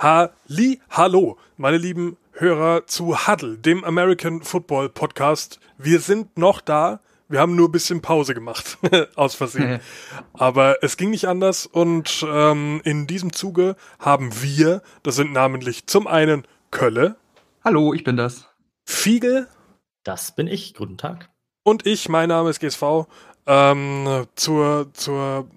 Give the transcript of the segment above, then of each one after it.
Halli, hallo, meine lieben Hörer zu Huddle, dem American Football Podcast. Wir sind noch da. Wir haben nur ein bisschen Pause gemacht, aus Versehen. Aber es ging nicht anders und ähm, in diesem Zuge haben wir, das sind namentlich zum einen Kölle. Hallo, ich bin das. Fiegel. Das bin ich. Guten Tag. Und ich, mein Name ist GSV, ähm, zur, zur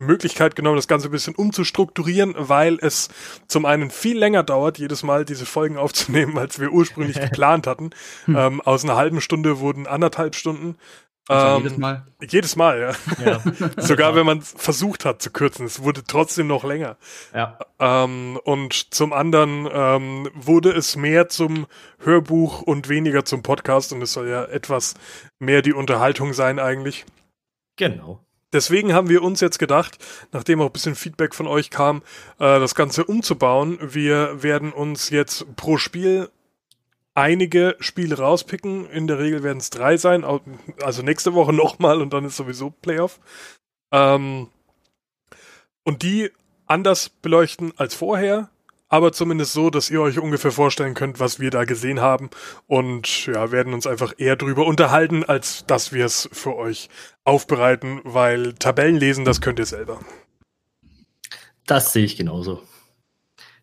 Möglichkeit genommen, das Ganze ein bisschen umzustrukturieren, weil es zum einen viel länger dauert, jedes Mal diese Folgen aufzunehmen, als wir ursprünglich geplant hatten. Hm. Ähm, aus einer halben Stunde wurden anderthalb Stunden. Also ähm, jedes Mal? Jedes Mal, ja. ja. Sogar wenn man versucht hat zu kürzen, es wurde trotzdem noch länger. Ja. Ähm, und zum anderen ähm, wurde es mehr zum Hörbuch und weniger zum Podcast und es soll ja etwas mehr die Unterhaltung sein eigentlich. Genau. Deswegen haben wir uns jetzt gedacht, nachdem auch ein bisschen Feedback von euch kam, äh, das Ganze umzubauen. Wir werden uns jetzt pro Spiel einige Spiele rauspicken. In der Regel werden es drei sein, also nächste Woche nochmal und dann ist sowieso Playoff. Ähm, und die anders beleuchten als vorher aber zumindest so, dass ihr euch ungefähr vorstellen könnt, was wir da gesehen haben und ja, werden uns einfach eher drüber unterhalten, als dass wir es für euch aufbereiten, weil Tabellen lesen, das könnt ihr selber. Das sehe ich genauso.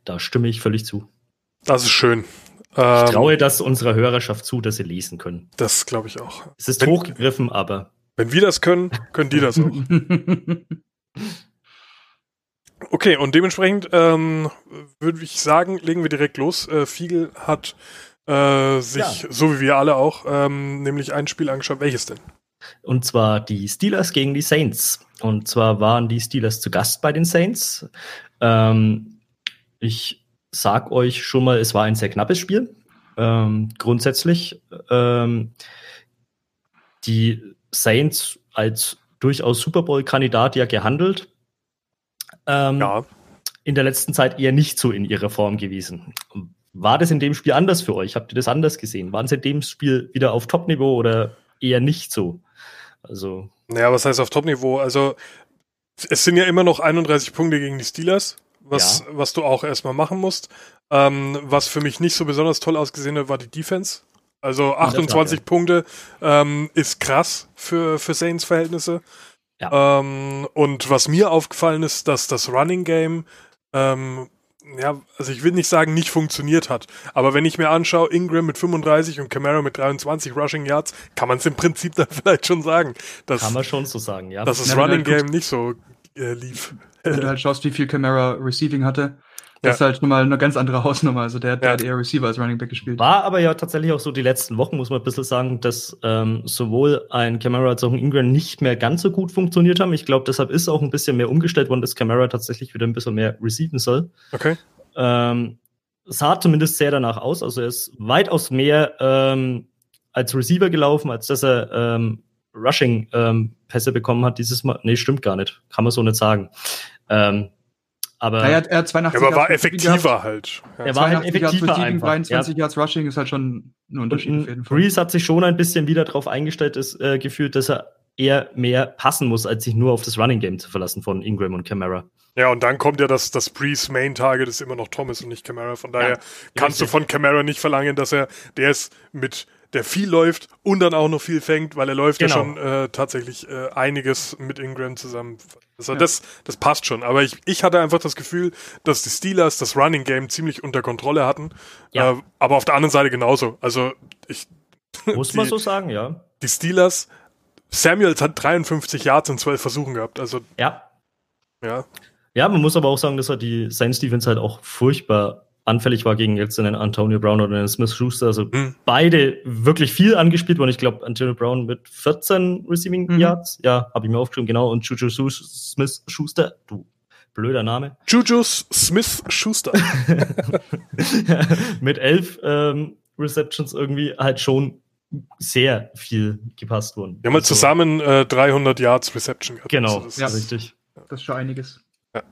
Da stimme ich völlig zu. Das ist schön. Ich ähm, traue das unserer Hörerschaft zu, dass sie lesen können. Das glaube ich auch. Es ist wenn, hochgegriffen, aber. Wenn wir das können, können die das auch. Okay, und dementsprechend ähm, würde ich sagen, legen wir direkt los. Äh, Fiegel hat äh, sich, ja. so wie wir alle auch, ähm, nämlich ein Spiel angeschaut. Welches denn? Und zwar die Steelers gegen die Saints. Und zwar waren die Steelers zu Gast bei den Saints. Ähm, ich sag euch schon mal, es war ein sehr knappes Spiel. Ähm, grundsätzlich ähm, die Saints als durchaus Super Bowl-Kandidat ja gehandelt ähm, ja. in der letzten Zeit eher nicht so in ihrer Form gewesen. War das in dem Spiel anders für euch? Habt ihr das anders gesehen? Waren sie in dem Spiel wieder auf Top-Niveau oder eher nicht so? Also. Naja, was heißt auf Top-Niveau? Also, es sind ja immer noch 31 Punkte gegen die Steelers, was, ja. was du auch erstmal machen musst. Ähm, was für mich nicht so besonders toll ausgesehen hat, war die Defense. Also 28 Punkte ähm, ist krass für, für Saints Verhältnisse. Ja. Ähm, und was mir aufgefallen ist, dass das Running Game, ähm, ja, also ich will nicht sagen, nicht funktioniert hat. Aber wenn ich mir anschaue, Ingram mit 35 und Camaro mit 23 Rushing Yards, kann man es im Prinzip dann vielleicht schon sagen. Dass, kann man schon so sagen, ja. Dass das Running Game nicht so äh, lief. Wenn du halt schaust, wie viel Camara Receiving hatte, das ja. ist halt schon mal eine ganz andere Hausnummer. Also der, der ja. hat eher Receiver als Running Back gespielt. War aber ja tatsächlich auch so die letzten Wochen, muss man ein bisschen sagen, dass ähm, sowohl ein Camara als auch ein Ingram nicht mehr ganz so gut funktioniert haben. Ich glaube, deshalb ist auch ein bisschen mehr umgestellt worden, dass Camara tatsächlich wieder ein bisschen mehr receiven soll. Okay. Ähm, sah zumindest sehr danach aus. Also er ist weitaus mehr ähm, als Receiver gelaufen, als dass er ähm, Rushing-Pässe ähm, bekommen hat dieses Mal. Nee, stimmt gar nicht. Kann man so nicht sagen. Ähm, aber ja, er, hat, er hat 82 aber war effektiver halt. Ja. Er war halt effektiver einfach. 23 ja. Yards Rushing ist halt schon ein Unterschied Und auf jeden Fall. Breeze hat sich schon ein bisschen wieder darauf eingestellt, ist, äh, gefühlt, dass er eher mehr passen muss, als sich nur auf das Running Game zu verlassen von Ingram und Camara. Ja, und dann kommt ja das, das Breeze Main Target ist immer noch Thomas und nicht Camara. Von daher ja, kannst richtig. du von Camara nicht verlangen, dass er, der ist mit der viel läuft und dann auch noch viel fängt, weil er läuft genau. ja schon äh, tatsächlich äh, einiges mit Ingram zusammen. Also ja. das, das passt schon. Aber ich, ich hatte einfach das Gefühl, dass die Steelers das Running Game ziemlich unter Kontrolle hatten. Ja. Äh, aber auf der anderen Seite genauso. Also ich. Muss die, man so sagen, ja. Die Steelers, Samuels hat 53 Yards in 12 Versuchen gehabt. Also. Ja. Ja. Ja, man muss aber auch sagen, dass er die Saints Defense halt auch furchtbar anfällig war gegen jetzt einen Antonio Brown oder einen Smith Schuster. Also mhm. beide wirklich viel angespielt worden. Ich glaube, Antonio Brown mit 14 Receiving mhm. Yards. Ja, habe ich mir aufgeschrieben, genau. Und Juju Smith Schuster, du blöder Name. Juju Smith Schuster. mit elf ähm, Receptions irgendwie halt schon sehr viel gepasst worden. Wir haben mal also, zusammen äh, 300 Yards Reception gehabt. Genau, also ja, richtig. Das ist schon einiges. Ja.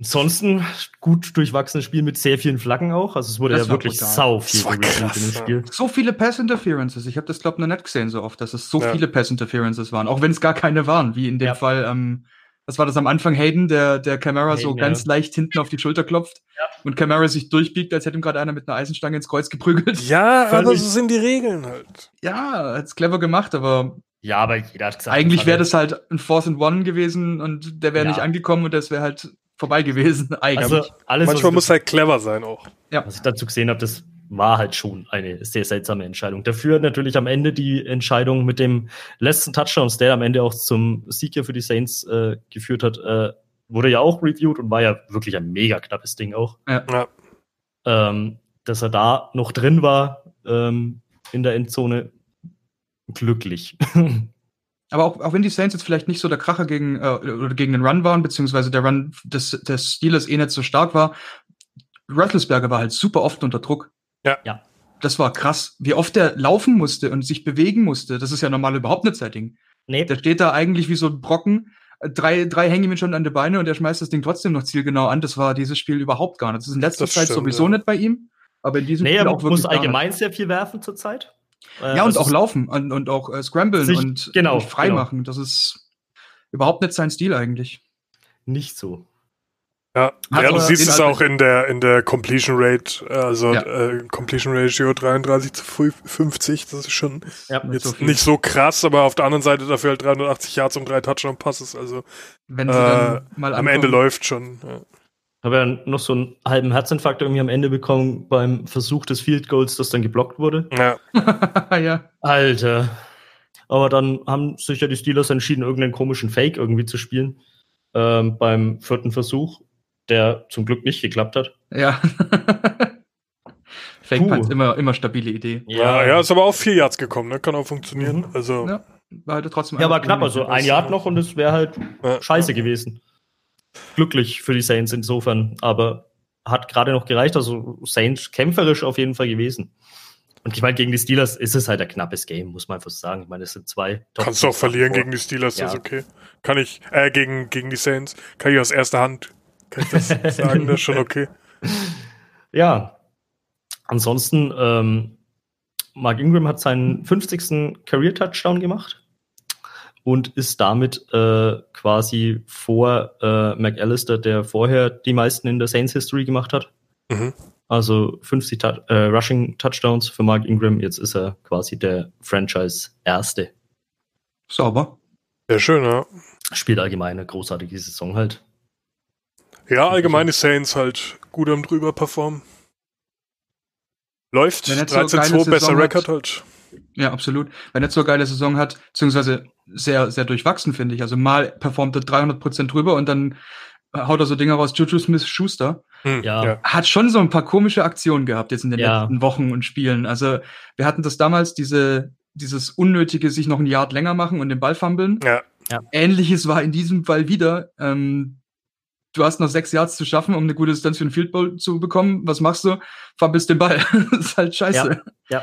Ansonsten gut durchwachsenes Spiel mit sehr vielen Flaggen auch. Also es wurde das ja wirklich brutal. sau viel krass, in dem Spiel. So viele Pass Interferences. Ich habe das glaube ich noch nicht gesehen so oft, dass es so ja. viele Pass Interferences waren, auch wenn es gar keine waren, wie in dem ja. Fall ähm, Das war das am Anfang Hayden, der, der Camara Hayden, so ja. ganz leicht hinten auf die Schulter klopft Ja. und Camara sich durchbiegt, als hätte ihm gerade einer mit einer Eisenstange ins Kreuz geprügelt. Ja, aber so sind die Regeln halt. Ja, hat's clever gemacht, aber Ja, aber jeder hat gesagt, eigentlich das wäre das halt ein Fourth and One gewesen und der wäre Ja. nicht angekommen und das wäre halt vorbei gewesen, eigentlich. also alles, Manchmal muss halt clever sein auch. was ich dazu gesehen habe, das war halt schon eine sehr seltsame Entscheidung. Dafür natürlich am Ende die Entscheidung mit dem letzten Touchdown, der am Ende auch zum Sieg hier für die Saints äh, geführt hat, äh, wurde ja auch reviewed und war ja wirklich ein mega knappes Ding auch. Ja. Ähm, dass er da noch drin war ähm, in der Endzone, glücklich. Aber auch, auch wenn die Saints jetzt vielleicht nicht so der Kracher gegen, äh, oder gegen den Run waren, beziehungsweise der Run des, des Steelers eh nicht so stark war, Rattlesberger war halt super oft unter Druck. Ja. Ja. Das war krass. Wie oft der laufen musste und sich bewegen musste, das ist ja normal überhaupt nicht sein Ding. nee, Der steht da eigentlich wie so ein Brocken. Äh, Drei, drei hängen ihm schon an die Beine und er schmeißt das Ding trotzdem noch zielgenau an. Das war dieses Spiel überhaupt gar nicht. Das ist in letzter Das Zeit stimmt, sowieso ja. nicht bei ihm, aber in diesem nee, Spiel er auch wirklich muss gar nicht. allgemein sehr viel werfen zurzeit. Äh, Ja, und also auch laufen und, und auch äh, scramblen Sich- und, genau, und frei genau. machen. Das ist überhaupt nicht sein Stil eigentlich. nicht so. Ja, ja du siehst es auch in der, in der Completion Rate, also Ja. äh, Completion Ratio 33 zu 50, das ist schon Ja, Nicht jetzt so nicht so krass, aber auf der anderen Seite dafür halt 380 Yards und drei Touchdown-Passes, also Wenn sie Äh, dann mal am Ende läuft schon. Ja. Habe ja noch so einen halben Herzinfarkt irgendwie am Ende bekommen beim Versuch des Field Goals, das dann geblockt wurde. Ja. ja. Alter. Aber dann haben sich ja die Steelers entschieden, irgendeinen komischen Fake irgendwie zu spielen. Ähm, beim vierten Versuch, der zum Glück nicht geklappt hat. Ja. Fake. Punts, immer, immer stabile Idee. Ja, ja, ist aber auf vier Yards gekommen, ne? Kann auch funktionieren. Mhm. Also, Ja. War halt trotzdem Ja, aber knapp, also ein Yard noch und es wäre halt Ja. scheiße gewesen. Glücklich für die Saints insofern, aber hat gerade noch gereicht. Also Saints kämpferisch auf jeden Fall gewesen. Und ich meine, gegen die Steelers ist es halt ein knappes Game, muss man einfach sagen. Ich meine, es sind zwei. kannst du auch verlieren Top- gegen die Steelers, das ist Ja. okay. Kann ich, äh, gegen, gegen die Saints, kann ich aus erster Hand, kann ich das sagen, das ist schon okay. Ja. Ansonsten, ähm, Mark Ingram hat seinen 50. Career-Touchdown gemacht und ist damit äh, quasi vor äh, McAllister, der vorher die meisten in der Saints History gemacht hat. Mhm. Also 50 Tou- äh, Rushing Touchdowns für Mark Ingram. Jetzt ist er quasi der Franchise-Erste. Sauber. Sehr schön, ja. Spielt allgemein eine großartige Saison halt. Ja, allgemeine Saints halt gut am drüber performen. Läuft, Wenn er so eine 13-2, geile besser Saison Rekord hat. halt. Ja, absolut. Wenn er so eine geile Saison hat, beziehungsweise sehr, sehr durchwachsen, finde ich. Also mal performt er 300% drüber und dann haut er so Dinger raus, Juju Smith-Schuster. Hm, Ja. Hat schon so ein paar komische Aktionen gehabt jetzt in den Ja. letzten Wochen und Spielen. Also wir hatten das damals, diese, dieses unnötige sich noch ein Yard länger machen und den Ball fummeln. Ja. Ähnliches war in diesem Fall wieder. Ähm, du hast noch sechs Yards zu schaffen, um eine gute Distanz für den Field Goal zu bekommen. Was machst du? Fummelst den Ball. das ist halt scheiße. Ja.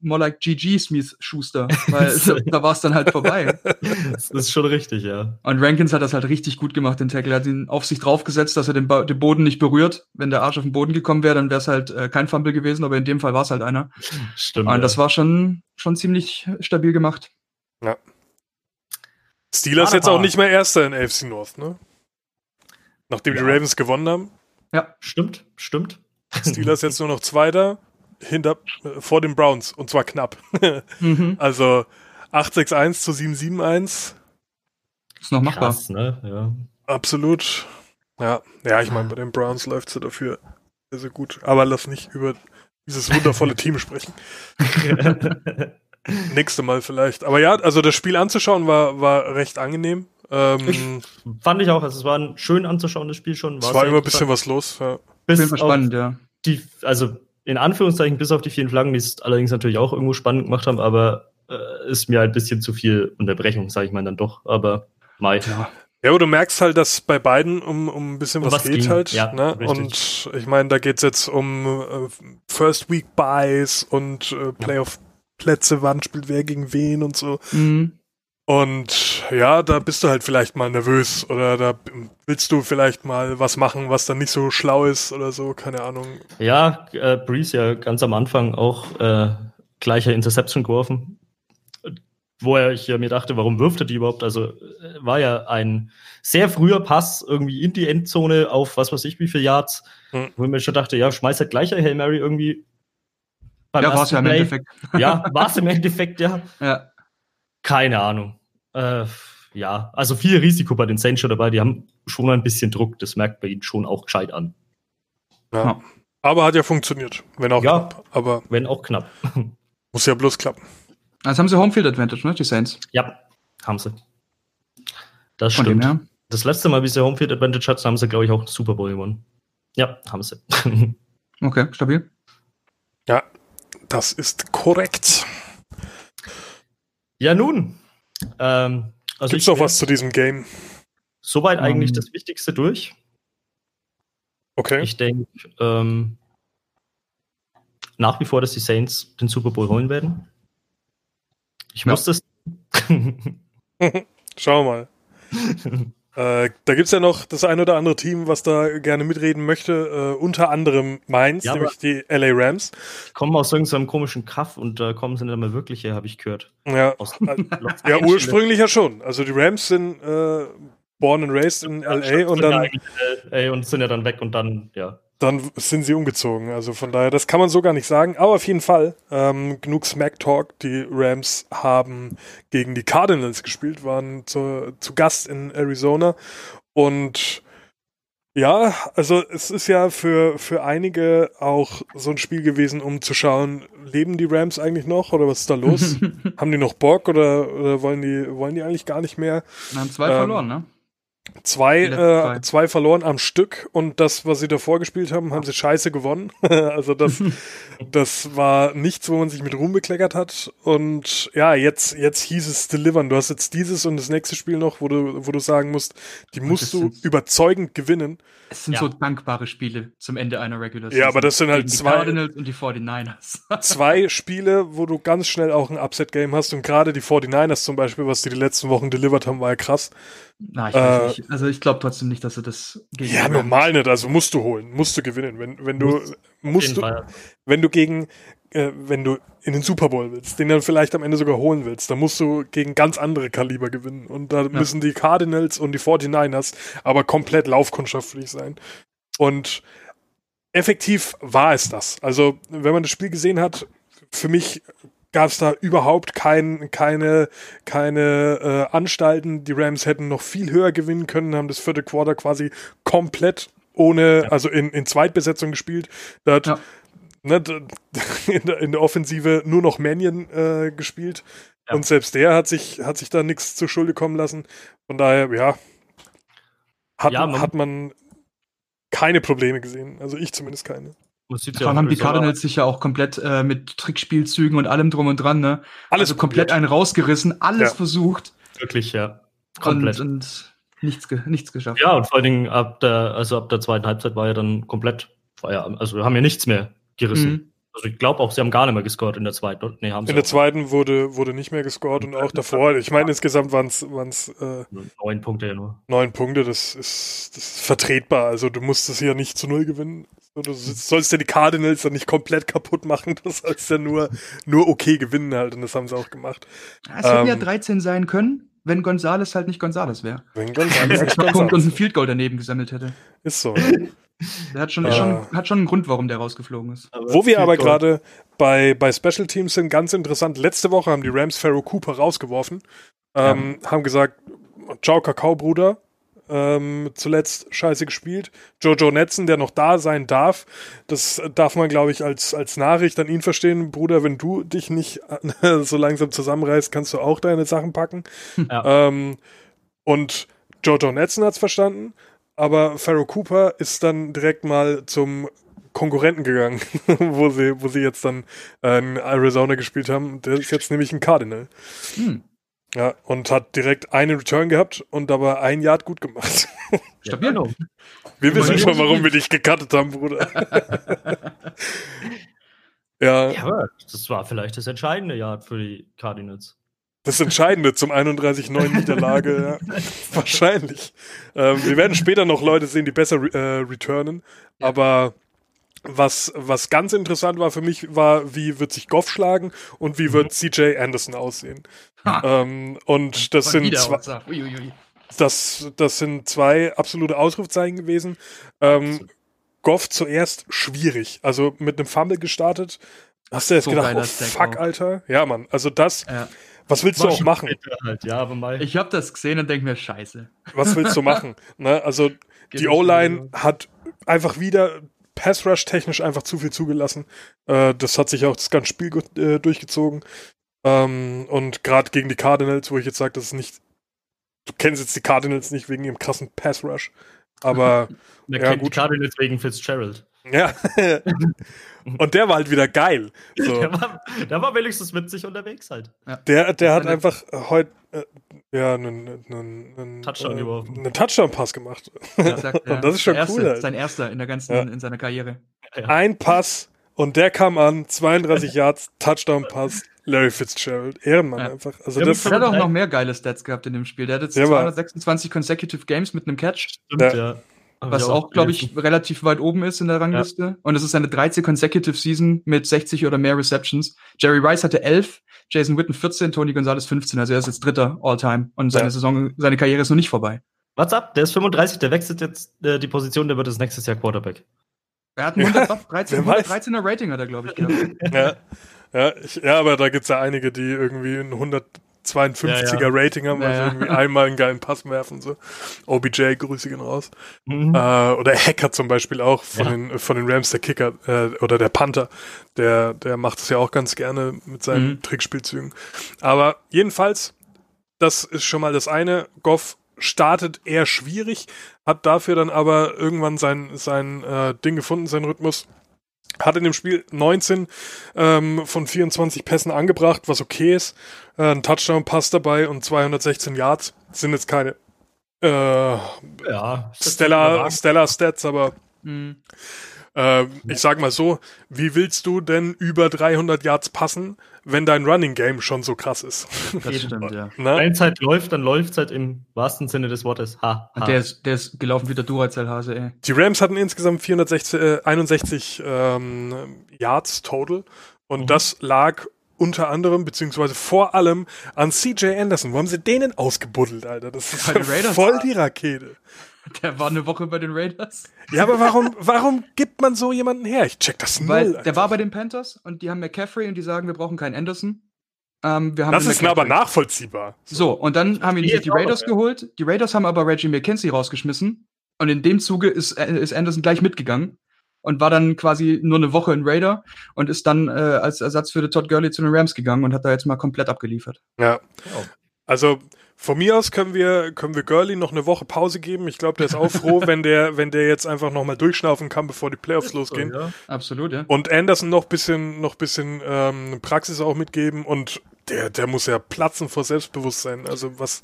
More like GG Smith Schuster, weil da, war es dann halt vorbei. Das ist schon richtig, ja. Und Rankins hat das halt richtig gut gemacht, den Tackle. Er hat ihn auf sich draufgesetzt, dass er den, ba den Boden nicht berührt. Wenn der Arsch auf den Boden gekommen wäre, dann wäre es halt äh, kein Fumble gewesen, aber in dem Fall war es halt einer. Stimmt. Und ja. das war schon, schon ziemlich stabil gemacht. Steelers Warte jetzt auch nicht mehr Erster in AFC North, ne? Nachdem die Ja. Ravens gewonnen haben. Stimmt, stimmt. Steelers jetzt nur noch Zweiter hinter, äh, vor den Browns. Und zwar knapp. Mhm. Also 8-6-1 zu 7-7-1. Ist noch machbar. Krass, ne? Ja. Absolut. Ja, ja ich meine, bei den Browns läuft es ja dafür sehr, sehr gut. Aber lass nicht über dieses wundervolle Team sprechen. Nächste Mal vielleicht. Aber ja, also das Spiel anzuschauen war, war recht angenehm. Ähm, Fand ich auch, also es war ein schön anzuschauendes Spiel schon. es sehr war immer ein bisschen was los. Ja. Bis spannend, ja. die, also in Anführungszeichen bis auf die vielen Flaggen, die es allerdings natürlich auch irgendwo spannend gemacht haben, aber äh, ist mir halt ein bisschen zu viel Unterbrechung, sage ich mal dann doch. Aber Mai. Ja. Ja, aber du merkst halt, dass bei beiden um, um ein bisschen Um was, was geht ging, halt. ja, ne? richtig. Und ich meine, da geht's jetzt um äh, First Week Buys und äh, Playoff-Plätze, wann spielt wer gegen wen und so. Mhm. Und ja, da bist du halt vielleicht mal nervös oder da willst du vielleicht mal was machen, was dann nicht so schlau ist oder so, keine Ahnung. Ja, äh, Breeze ja ganz am Anfang auch äh, gleicher Interception geworfen. wo er, ich mir dachte, warum wirft er die überhaupt? Also äh, war ja ein sehr früher Pass irgendwie in die Endzone auf was weiß ich wie viel Yards, hm. wo ich mir schon dachte, ja, schmeiß halt gleich Hail Mary irgendwie. ja, war es ja im Endeffekt. Ja, war es im Endeffekt, ja. Ja. Keine Ahnung. Äh, ja, also viel Risiko bei den Saints schon dabei. Die haben schon ein bisschen Druck. Das merkt bei ihnen schon auch gescheit an. Ja. Aber hat ja funktioniert. Wenn auch ja, knapp. Aber wenn auch knapp. Muss ja bloß klappen. Also haben sie Homefield Advantage, ne? Die Saints. Ja, haben sie. Das Von stimmt. Dem, Das letzte Mal, wie sie Homefield Advantage hatten, haben sie, glaube ich, auch Super Bowl gewonnen. Ja, haben sie. okay, stabil. Ja, das ist korrekt. Ja, nun. Ähm, also Gibt's noch was zu diesem Game? Soweit um, eigentlich ähm. das Wichtigste durch. Okay. Ich denke ähm, nach wie vor, dass die Saints den Super Bowl holen werden. Ich ja. muss das. Schauen wir mal. äh, da gibt es ja noch das ein oder andere Team, was da gerne mitreden möchte. Äh, unter anderem Mainz, ja, nämlich die LA Rams. Kommen aus irgendeinem komischen Kaff und da äh, kommen sie nicht mehr wirklich her, habe ich gehört. Ja, ja ursprünglich ja schon. Also die Rams sind äh, born and raised in ja, LA und dann. LA und sind ja dann weg und dann, ja dann sind sie umgezogen. Also von daher, das kann man so gar nicht sagen. Aber auf jeden Fall, ähm, genug Smack Talk. Die Rams haben gegen die Cardinals gespielt, waren zu, zu Gast in Arizona. Und ja, also es ist ja für, für einige auch so ein Spiel gewesen, um zu schauen, leben die Rams eigentlich noch oder was ist da los? haben die noch Bock oder, oder wollen, die, wollen die eigentlich gar nicht mehr? Wir haben zwei ähm, verloren, ne? Zwei, äh, zwei verloren am Stück und das, was sie davor gespielt haben, haben sie scheiße gewonnen. also das, das war nichts, wo man sich mit Ruhm bekleckert hat. Und ja, jetzt, jetzt hieß es delivern. Du hast jetzt dieses und das nächste Spiel noch, wo du, wo du sagen musst, die musst du überzeugend gewinnen. Es sind ja. so dankbare Spiele zum Ende einer Regular Season. Ja, aber das sind halt die zwei. Cardinals und die 49ers. zwei Spiele, wo du ganz schnell auch ein Upset-Game hast und gerade die 49ers zum Beispiel, was die die letzten Wochen delivered haben, war ja krass. Na, ich weiß äh, nicht. Also ich glaube trotzdem nicht, dass er das gegen. Ja, normal nicht. Also musst du holen, musst du gewinnen. Wenn, wenn du musst du, wenn du gegen, äh, wenn du in den Super Bowl willst, den dann vielleicht am Ende sogar holen willst, dann musst du gegen ganz andere Kaliber gewinnen. Und da ja. müssen die Cardinals und die 49ers aber komplett laufkundschaftlich sein. Und effektiv war es das. Also, wenn man das Spiel gesehen hat, für mich gab es da überhaupt kein, keine, keine äh, Anstalten. Die Rams hätten noch viel höher gewinnen können, haben das vierte Quarter quasi komplett ohne, ja. also in, in Zweitbesetzung gespielt. Da hat ja. ne, in, der, in, der, Offensive nur noch Mannion äh, gespielt. Ja. Und selbst der hat sich, hat sich da nichts zur Schulde kommen lassen. Von daher, ja, hat, man, hat man keine Probleme gesehen. Also ich zumindest keine. Dann haben die Cardinals sich ja auch komplett äh, mit Trickspielzügen und allem drum und dran, ne? Alles also komplett einen rausgerissen, alles ja. versucht. Wirklich, ja. Komplett. Und, und nichts, ge nichts geschafft. Ja, und vor allen Dingen ab der, also ab der zweiten Halbzeit war ja dann komplett, war ja, also wir haben ja nichts mehr gerissen. Mhm. Also ich glaube auch, sie haben gar nicht mehr gescored in der zweiten. Nee, haben in der zweiten wurde, wurde nicht mehr gescored und auch davor. Ich meine, insgesamt waren es äh, neun Punkte ja nur. Neun Punkte, das ist, das ist vertretbar. Also du musst es ja nicht zu null gewinnen. Du sollst ja die Cardinals dann nicht komplett kaputt machen, du sollst ja nur, nur okay gewinnen halt und das haben sie auch gemacht. Es hätten ähm, ja 13 sein können, wenn Gonzales halt nicht Gonzales wäre. Wenn Gonzales nicht Gonzales und ein Field Goal daneben gesammelt hätte. Ist so. Der hat schon, äh, schon, hat schon einen Grund, warum der rausgeflogen ist. Aber Wo wir aber gerade bei, bei Special Teams sind, ganz interessant. Letzte Woche haben die Rams Pharaoh Cooper rausgeworfen. Ähm, ja. Haben gesagt, ciao Kakao, Bruder ähm, zuletzt scheiße gespielt. Jojo Netzen, der noch da sein darf, das darf man, glaube ich, als, als Nachricht an ihn verstehen. Bruder, wenn du dich nicht so langsam zusammenreißt, kannst du auch deine Sachen packen. Ja. Ähm, und Jojo Netzen hat es verstanden, aber Pharaoh Cooper ist dann direkt mal zum Konkurrenten gegangen, wo sie, wo sie jetzt dann äh, in Arizona gespielt haben. Der ist jetzt nämlich ein Cardinal. Hm. Ja, und hat direkt einen Return gehabt und dabei ein Yard gut gemacht. Stabil. Ja, wir wissen schon, warum wir dich gecuttet haben, Bruder. ja. ja, das war vielleicht das entscheidende Yard für die Cardinals. Das Entscheidende zum 31-9 Niederlage, ja. Wahrscheinlich. Ähm, wir werden später noch Leute sehen, die besser äh, returnen, ja. aber was, was ganz interessant war für mich, war, wie wird sich Goff schlagen und wie wird CJ Anderson aussehen. Ähm, und das Von sind, zwei. Uiuiui. das, das sind zwei absolute Ausrufzeichen gewesen. Ähm, Goff zuerst schwierig. Also mit einem Fumble gestartet. Hast du jetzt So gedacht, oh, fuck. Alter? Ja, Mann. Also das, Ja. Was willst du auch machen? Halt, ja, aber mal. Ich habe das gesehen und denke mir, scheiße. Was willst du machen? Ne? Also Geht die O-Line hat einfach wieder Pass Rush technisch einfach zu viel zugelassen. Äh, das hat sich auch das ganze Spiel gut, äh, durchgezogen. Ähm, und gerade gegen die Cardinals, wo ich jetzt sage, das ist nicht. Du kennst jetzt die Cardinals nicht wegen ihrem krassen Pass Rush. Aber Man ja, kennt gut. die Cardinals wegen Fitzgerald. Ja. und der war halt wieder geil. So. Der, war, der war wenigstens witzig unterwegs halt. Der, der hat einfach heute äh, ja einen, einen, einen, Touchdown geworfen. einen Touchdown-Pass gemacht. Ja, sagt. Und das ist schon erste, cool, halt. Sein erster in der ganzen, Ja. in seiner Karriere. Ein Pass und der kam an, 32 Yards, Touchdown-Pass, Larry Fitzgerald. Ehrenmann Ja. einfach. Also Ja, das, Der hat auch noch mehr geile Stats gehabt in dem Spiel. Der hat jetzt Der war- 226 consecutive Games mit einem Catch, Stimmt, Ja. ja. Was auch, glaube ich, relativ weit oben ist in der Rangliste. Und es ist seine 13 consecutive Season mit 60 oder mehr Receptions. Jerry Rice hatte 11, Jason Witten 14, Tony Gonzalez 15. Also er ist jetzt Dritter All-Time. Und seine Ja. Saison, seine Karriere ist noch nicht vorbei. What's up? Der ist 35, der wechselt jetzt äh, die Position, der wird das nächstes Jahr Quarterback. Er hat ein Ja, 113, wer weiß. 113er Rating, hat er, glaube ich, gehabt. ja, ja, ich, ja, aber da gibt's ja einige, die irgendwie ein 152er Ja, Rating haben, Ja, also ja. irgendwie einmal einen geilen Pass werfen. So. OBJ, Grüße gehen raus. Mhm. Äh, oder Hacker zum Beispiel auch von, den, von den Rams, der Kicker äh, oder der Panther, der, der macht es ja auch ganz gerne mit seinen Mhm. Trickspielzügen. Aber jedenfalls, das ist schon mal das eine. Goff startet eher schwierig, hat dafür dann aber irgendwann sein, sein äh, Ding gefunden, seinen Rhythmus. Hat in dem Spiel 19 ähm, von 24 Pässen angebracht, was okay ist. Äh, ein Touchdown-Pass dabei und 216 Yards. Sind jetzt keine äh, Ja. Stellar, Stellar Stats, aber Mhm. Äh, ich sag mal so, wie willst du denn über 300 Yards passen, wenn dein Running Game schon so krass ist? Das stimmt, ja. Ne? Wenn es halt läuft, dann läuft es halt im wahrsten Sinne des Wortes. Ha. ha. Und der ist, der ist gelaufen wie der Duracell-Hase, ey. Die Rams hatten insgesamt 461 äh, 61, ähm, Yards total und Mhm. das lag unter anderem, beziehungsweise vor allem an CJ Anderson. Wo haben sie den denn ausgebuddelt, Alter? Das ist voll die Rakete. Der war eine Woche bei den Raiders. Ja, aber warum, warum gibt man so jemanden her? Ich check das null. Weil der war bei den Panthers und die haben McCaffrey und die sagen, wir brauchen keinen Anderson. Ähm, wir haben das ist mir aber nachvollziehbar. So, und dann haben ihn Die sich die jetzt auch Raiders ja. geholt. Die Raiders haben aber Reggie McKenzie rausgeschmissen. Und in dem Zuge ist, äh, ist Anderson gleich mitgegangen und war dann quasi nur eine Woche in Raider und ist dann äh, als Ersatz für den Todd Gurley zu den Rams gegangen und hat da jetzt mal komplett abgeliefert. Ja. Oh. Also von mir aus können wir können wir Gurley noch eine Woche Pause geben. Ich glaube, der ist auch froh, wenn der wenn der jetzt einfach noch mal durchschnaufen kann, bevor die Playoffs losgehen. So, ja. Absolut, ja. Und Anderson noch bisschen noch bisschen ähm, Praxis auch mitgeben und der der muss ja platzen vor Selbstbewusstsein. Also was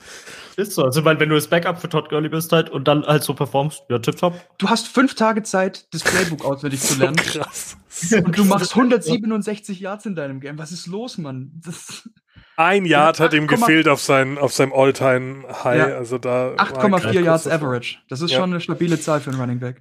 Ist so. Also, weil wenn du das Backup für Todd Gurley bist halt und dann halt so performst, ja, tipptopp. Du hast fünf Tage Zeit, das Playbook auswendig zu so lernen. krass. Und du machst 167 Yards in deinem Game. Was ist los, Mann? Das Ein Yard hat ihm 8,4 gefehlt auf sein auf seinem All-Time High. Ja. Also da war 8,4 kein Yards. Average. Das ist Ja. schon eine stabile Zahl für einen Running Back.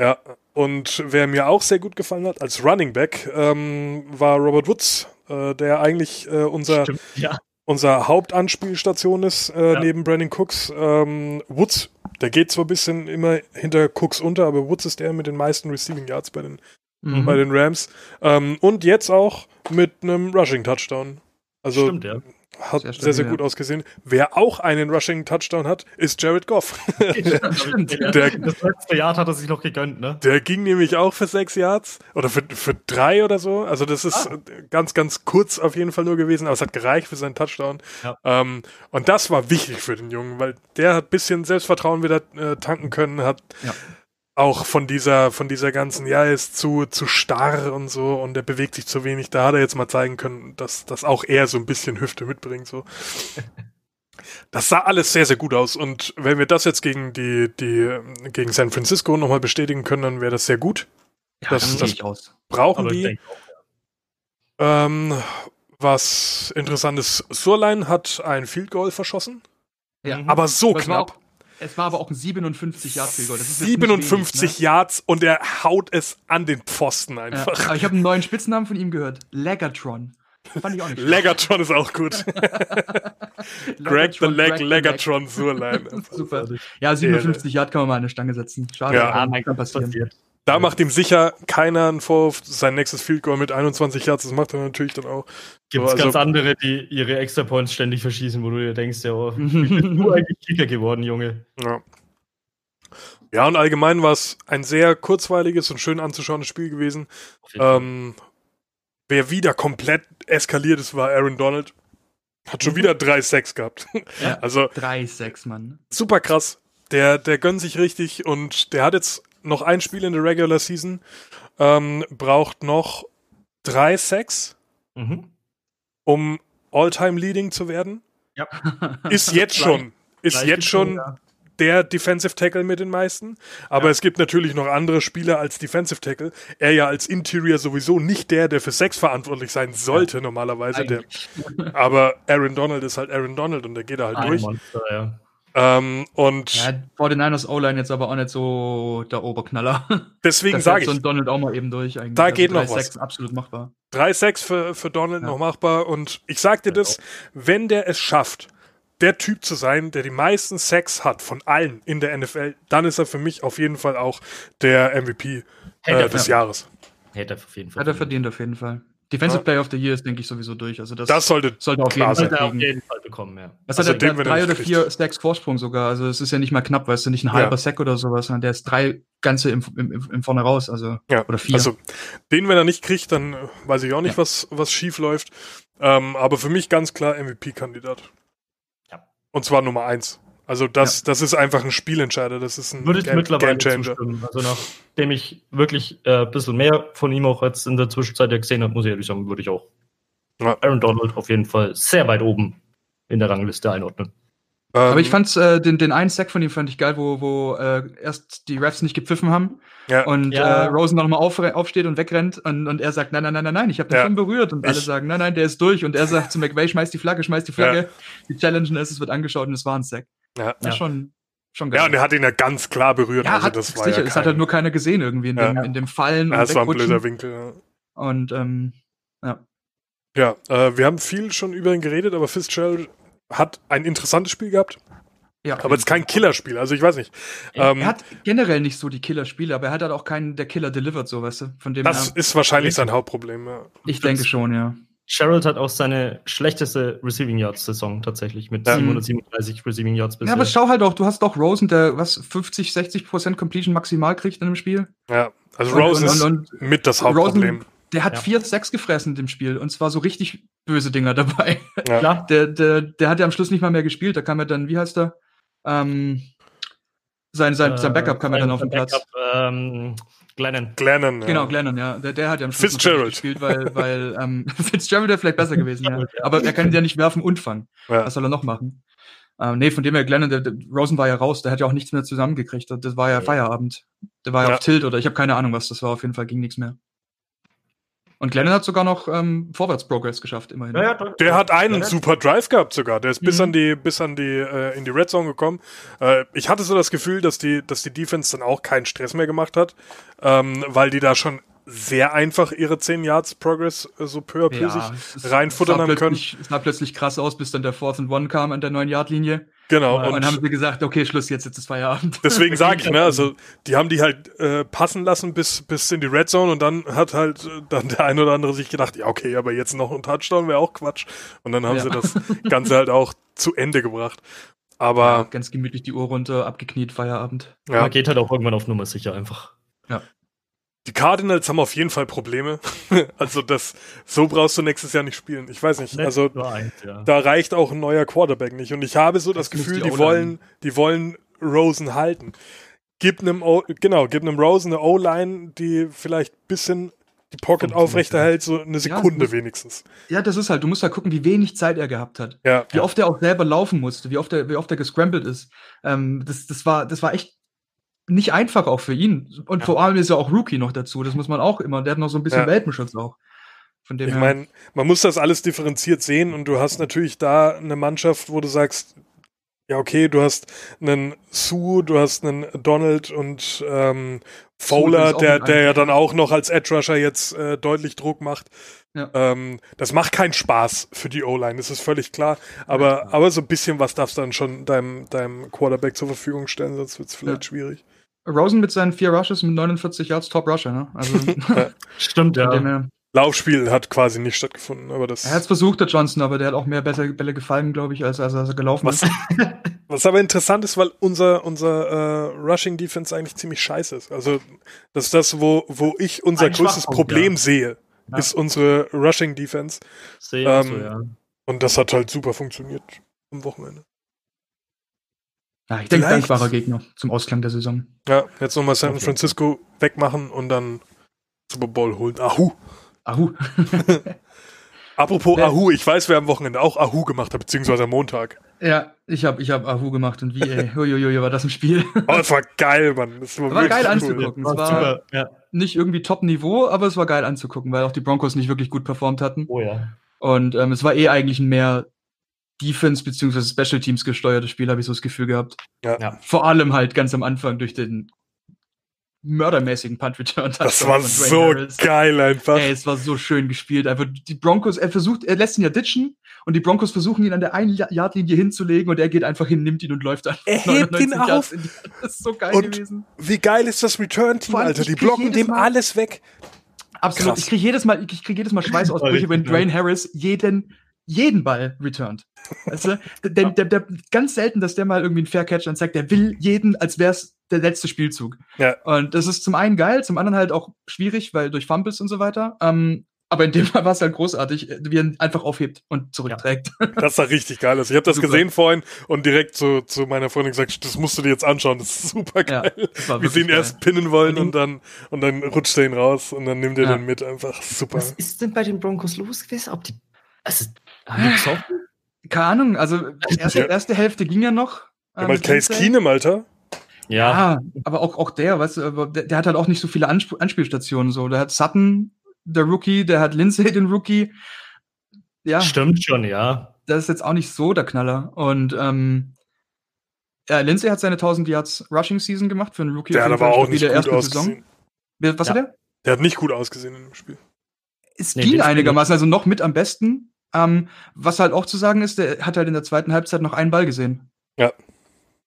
Ja, und wer mir auch sehr gut gefallen hat als Running Back ähm, war Robert Woods, äh, der eigentlich äh, unser Stimmt. Ja. unser Hauptanspielstation ist, äh, Ja. neben Brandon Cooks. Ähm, Woods, der geht zwar ein bisschen immer hinter Cooks unter, aber Woods ist der mit den meisten Receiving Yards bei den, Mhm. bei den Rams. Ähm, und jetzt auch mit einem Rushing Touchdown. Also Stimmt, ja. hat Sehr sehr, sehr ja. gut ausgesehen. Wer auch einen Rushing Touchdown hat, ist Jared Goff. Stimmt. Der, das letzte Jahr hat er sich noch gegönnt, ne? Der ging nämlich auch für sechs Yards oder für, für drei oder so. Also das ist Ah. ganz, ganz kurz auf jeden Fall nur gewesen, aber es hat gereicht für seinen Touchdown. Ja. Ähm, und das war wichtig für den Jungen, weil der hat bisschen Selbstvertrauen wieder äh, tanken können, hat Ja. Auch von dieser, von dieser ganzen, ja, er ist zu, zu starr und so und er bewegt sich zu wenig. Da hat er jetzt mal zeigen können, dass, dass auch er so ein bisschen Hüfte mitbringt. So. Das sah alles sehr, sehr gut aus. Und wenn wir das jetzt gegen die, die, gegen San Francisco nochmal bestätigen können, dann wäre das sehr gut. Ja, Das- das, ich. Brauchen Aber ich die. denke auch. Ähm, was interessant ist, Surlein hat ein Field Goal verschossen, Ja. Aber so Was knapp. Es war aber auch ein 57 Yard Field Goal. Das ist jetzt nicht 57 wenig, Yards und er haut es an den Pfosten ne? einfach. Ja, aber ich habe einen neuen Spitznamen von ihm gehört. Legatron. Fand ich auch nicht schlecht. Legatron ist auch gut. Greg the Leg, Legatron Surline. Super. Ja, 57 Yard kann man mal an eine Stange setzen. Schade, Ja. kann passieren. passiert. Da macht ihm sicher keiner einen Vorwurf. Sein nächstes Field Goal mit 21 Yards, das macht er natürlich dann auch. Gibt es So, also- ganz andere, die ihre Extra Points ständig verschießen, wo du dir denkst, ja, oh, wie bist du eigentlich Kicker geworden, Junge? Ja. Ja, und allgemein war es ein sehr kurzweiliges und schön anzuschauendes Spiel gewesen. Ähm, wer wieder komplett eskaliert ist, war Aaron Donald. Hat Mhm. schon wieder drei Sacks gehabt. Ja. Also 3-6, Mann. super krass. Der, der gönnt sich richtig und der hat jetzt noch ein Spiel in der Regular Season, ähm, braucht noch drei Sacks, Mhm. um All-Time Leading zu werden. Ja. Ist jetzt schon, ist Gleich jetzt schon ja. der Defensive Tackle mit den meisten. Aber Ja. es gibt natürlich noch andere Spieler als Defensive Tackle. Er ja als Interior sowieso nicht der, der für Sacks verantwortlich sein sollte normalerweise. Der, aber Aaron Donald ist halt Aaron Donald und der geht da halt Ein durch. Monster, ja. Ähm, und Ja, vor den Niners O-Line jetzt aber auch nicht so der Oberknaller. deswegen Das sage ich, ein Donald auch mal eben durch eigentlich. Da geht noch 3-6 was. absolut machbar. drei Sacks für, für Donald Ja. noch machbar. Und ich sag dir das, wenn der es schafft, der Typ zu sein, der die meisten Sacks hat von allen in der NFL, dann ist er für mich auf jeden Fall auch der MVP äh, des. Jahres. Hätte er auf jeden Fall. Hat er verdient auf jeden Fall. Defensive Ja. Player of the Year ist, denke ich, sowieso durch. Also das, Das sollte sollte auf klar jeden sein. Fall Sollte er auf jeden Fall bekommen, ja. Was Also hat er? den, wenn Der drei oder kriegt. vier Stacks Vorsprung sogar. Also es ist ja nicht mal knapp, weißt du, nicht ein Ja. halber Sack oder sowas, sondern der ist drei ganze im, im, im, im vorne raus. Also Ja, Oder vier. Also, den, wenn er nicht kriegt, dann weiß ich auch nicht, Ja. was, was schief läuft. Ähm, aber für mich ganz klar MVP-Kandidat. Ja. Und zwar Nummer eins. Also, das, das ist einfach ein Spielentscheider. Das ist ein Würde ich Game, mittlerweile Gamechanger. zustimmen. Also nachdem ich wirklich äh, ein bisschen mehr von ihm auch jetzt in der Zwischenzeit ja gesehen habe, muss ich ehrlich sagen, würde ich auch Ja. Aaron Donald auf jeden Fall sehr weit oben in der Rangliste einordnen. Ähm, Aber ich fand's, äh, den, den einen Sack von ihm fand ich geil, wo, wo äh, erst die Refs nicht gepfiffen haben ja, und Ja. äh, Rosen noch mal auf, aufsteht und wegrennt und, und er sagt, nein, nein, nein, nein, nein, ich habe den Ja. schon berührt und alle Ich- sagen, nein, nein, der ist durch und er sagt zu McVay, schmeiß die Flagge, schmeiß die Flagge, die challengen es, es wird angeschaut und es war ein Sack. Ja. Das ist schon, schon geil. ja, und er hat ihn ja ganz klar berührt. Ja, also, hat, das war sicher, ja es hat halt nur keiner gesehen irgendwie in, Ja. dem, in dem Fallen ja, es war ein blöder Winkel. Ja. Und ähm, ja. Ja, äh, wir haben viel schon über ihn geredet, aber Fitzgerald hat ein interessantes Spiel gehabt, ja. aber jetzt kein Killerspiel. Also ich weiß nicht. Ähm, er hat generell nicht so die Killerspiele, aber er hat halt auch keinen, der Killer delivered, so weißt du. Von dem das ist wahrscheinlich sein Hauptproblem. Ja. ich denke schon, ja. Gerald hat auch seine schlechteste Receiving Yards Saison tatsächlich mit Ja. 737 Receiving Yards bisher. Ja, aber schau halt auch, du hast doch Rosen, der was 50, 60 Prozent Completion maximal kriegt in einem Spiel. ja. Also Und- Rose und- ist mit das Rosen- Hauptproblem. Der hat Ja. vier Sacks gefressen in dem Spiel und zwar so richtig böse Dinger dabei. Ja. Klar. Der, der, der hat ja am Schluss nicht mal mehr gespielt, da kam er dann, wie heißt er? Ähm, sein, sein, sein Backup kam ja dann auf den Platz. Backup, ähm, Glennon. Glennon. Ja. Genau, Glennon, ja. Der, der hat ja am Schluss Fitzgerald. gespielt, weil, weil ähm, Fitzgerald wäre vielleicht besser gewesen, ja. Aber er kann ja nicht werfen und fangen. Ja. Was soll er noch machen? Ähm, nee, von dem her, Glennon, der, der, Rosen war ja raus, der hat ja auch nichts mehr zusammengekriegt. Das war ja. Feierabend. Der war ja, Ja. auf Tilt oder ich habe keine Ahnung, was das war. Auf jeden Fall ging nichts mehr. Und Glennon hat sogar noch ähm, Vorwärts-Progress geschafft, immerhin. Ja, ja. Der hat einen Ja, super Drive gehabt sogar. Der ist bis Mhm. an die, bis an die, äh, in die Red Zone gekommen. Äh, ich hatte so das Gefühl, dass die, dass die Defense dann auch keinen Stress mehr gemacht hat, ähm, weil die da schon sehr einfach ihre 10 Yards Progress äh, so peu à peu sich es ist- reinfuttern haben können. plötzlich- Es sah plötzlich krass aus, bis dann der Fourth and One kam an der 9-Yard-Linie. Genau. Und, dann Und haben sie gesagt, okay, Schluss, jetzt, jetzt ist Feierabend. deswegen sage ich, ne, also die haben die halt äh, passen lassen bis, bis in die Red Zone und dann hat halt äh, dann der ein oder andere sich gedacht, ja, okay, aber jetzt noch ein Touchdown wäre auch Quatsch. Und dann haben Ja. sie das Ganze halt auch zu Ende gebracht. Aber Ja, ganz gemütlich die Uhr runter, abgekniet, Feierabend. ja, Man geht halt auch irgendwann auf Nummer sicher einfach. Die Cardinals haben auf jeden Fall Probleme. also das, so brauchst du nächstes Jahr nicht spielen. Ich weiß nicht. Also ja. da reicht auch ein neuer Quarterback nicht. Und ich habe so das, Das Gefühl, die die wollen, die wollen Rosen halten. Gib einem, o genau, gib einem Rosen eine O-Line, die vielleicht ein bisschen die Pocket aufrechterhält, so eine Sekunde muss- wenigstens. Ja, das ist halt, du musst halt gucken, wie wenig Zeit er gehabt hat. Ja, Wie oft er auch selber laufen musste, wie oft er, wie oft er gescrambled ist. Ähm, das, das war, das war echt nicht einfach auch für ihn. Und Ja. vor allem ist er auch Rookie noch dazu. Das muss man auch immer. Der hat noch so ein bisschen Ja. Welpenschutz auch. Von dem ich meine, man muss das alles differenziert sehen und du hast natürlich da eine Mannschaft, wo du sagst, Ja, okay, du hast einen Sue, du hast einen Donald und ähm, Fowler, der, der ja dann auch noch als Edge Rusher jetzt äh, deutlich Druck macht. Ja. Ähm, das macht keinen Spaß für die O-Line, das ist völlig klar. Aber, ja, klar. aber so ein bisschen was darfst du dann schon deinem, deinem Quarterback zur Verfügung stellen, sonst wird es vielleicht ja. schwierig. Rosen mit seinen vier Rushes mit 49 Yards Top Rusher, ne? Also, Stimmt, ja. Laufspiel hat quasi nicht stattgefunden, aber das. Er hat es versucht, der Johnson, aber der hat auch mehr Bälle, Bälle gefallen, glaube ich, als, als er gelaufen was, ist. was aber interessant ist, weil unser, unser äh, Rushing Defense eigentlich ziemlich scheiße ist. Also, das ist das, wo, wo ich unser Ein größtes Problem ja. sehe, ja. ist unsere Rushing Defense. Sehe ähm, so, ja. Und das hat halt super funktioniert am Wochenende. Ja, ich denke, dankbarer Gegner zum Ausklang der Saison. Ja, jetzt nochmal San Francisco wegmachen und dann Super Bowl holen. Ahu! Ahu. Apropos Ahu, ich weiß, wer am Wochenende auch Ahu gemacht hat, beziehungsweise am Montag. Ja, ich habe ich hab Ahu gemacht und wie, ey, uiuiui, war das ein Spiel. Oh, das war geil, Mann. Das war, war geil cool. anzugucken. Es war super, ja. nicht irgendwie Top-Niveau, aber es war geil anzugucken, weil auch die Broncos nicht wirklich gut performt hatten. Oh ja. Und ähm, es war eh eigentlich ein mehr Defense- beziehungsweise Special Teams gesteuertes Spiel, habe ich so das Gefühl gehabt. Ja. ja. Vor allem halt ganz am Anfang durch den mördermäßigen Punt Return. Das war so Harris. geil einfach. Ey, es war so schön gespielt. Einfach die Broncos, er versucht, er lässt ihn ja ditchen und die Broncos versuchen ihn an der einen Yardlinie hinzulegen und er geht einfach hin, nimmt ihn und läuft dann. Er hebt ihn auf. Das ist so geil und gewesen. Wie geil ist das Return-Team, Alter? Die blocken dem Mal, alles weg. Absolut. Krass. Ich kriege jedes Mal, ich kriege jedes Mal Schweißausbrüche, wenn Dwayne Harris jeden jeden Ball returned. Weißt du? der, der, der, ganz selten, dass der mal irgendwie einen Fair Catch dann zeigt, der will jeden, als wäre es der letzte Spielzug. Ja. Und das ist zum einen geil, zum anderen halt auch schwierig, weil durch Fumbles und so weiter. Ähm, aber in dem Fall war es halt großartig, wie er ihn einfach aufhebt und zurückträgt. Ja. Das sah richtig geil aus. Ich habe das super. gesehen vorhin und direkt zu, zu meiner Freundin gesagt, das musst du dir jetzt anschauen, das ist super geil. Ja, wie sie ihn geil. erst pinnen wollen und dann, und dann rutscht er ihn raus und dann nimmt er ja. den mit. Einfach super. Was ist denn bei den Broncos los gewesen? Ob die, also, haben die gesoffen? Keine Ahnung, also erste, erste Hälfte ging ja noch. Ähm, mal Case Keenum, Alter. Ja. ja. aber auch, auch der, weißt du, der, der, hat halt auch nicht so viele Ansp Anspielstationen. So. Der hat Sutton, der Rookie, der hat Lindsay, den Rookie. Ja. Stimmt schon, ja. Das ist jetzt auch nicht so der Knaller. Und ähm, ja, Lindsay hat seine 1000 Yards Rushing Season gemacht für einen Rookie. Der hat aber auch nicht gut ausgesehen. Saison. Was ja. hat der? Der hat nicht gut ausgesehen in dem Spiel. Es nee, ging einigermaßen, also noch mit am besten. Ähm, was halt auch zu sagen ist, der hat halt in der zweiten Halbzeit noch einen Ball gesehen. Ja.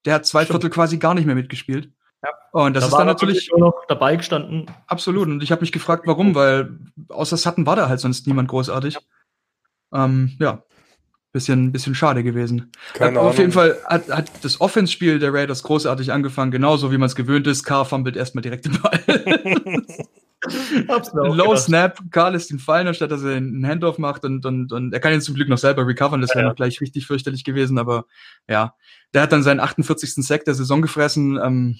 Der hat zwei Viertel quasi gar nicht mehr mitgespielt. Ja. Und das da ist dann natürlich nur noch dabei gestanden. Absolut. Und ich habe mich gefragt, warum, weil außer Sutton war da halt sonst niemand großartig. Ja. Ähm, ja. Bisschen, bisschen schade gewesen. Keine Aber auf jeden Fall hat, hat das Offense-Spiel der Raiders großartig angefangen, genauso wie man es gewöhnt ist. Carr fummelt erstmal direkt den Ball. Low Snap, Karl lässt ihn fallen, anstatt dass er einen Handoff macht und, und, und er kann ihn zum Glück noch selber recovern, das wäre ja, noch gleich richtig fürchterlich gewesen, aber ja, der hat dann seinen 48. Sack der Saison gefressen. Ähm,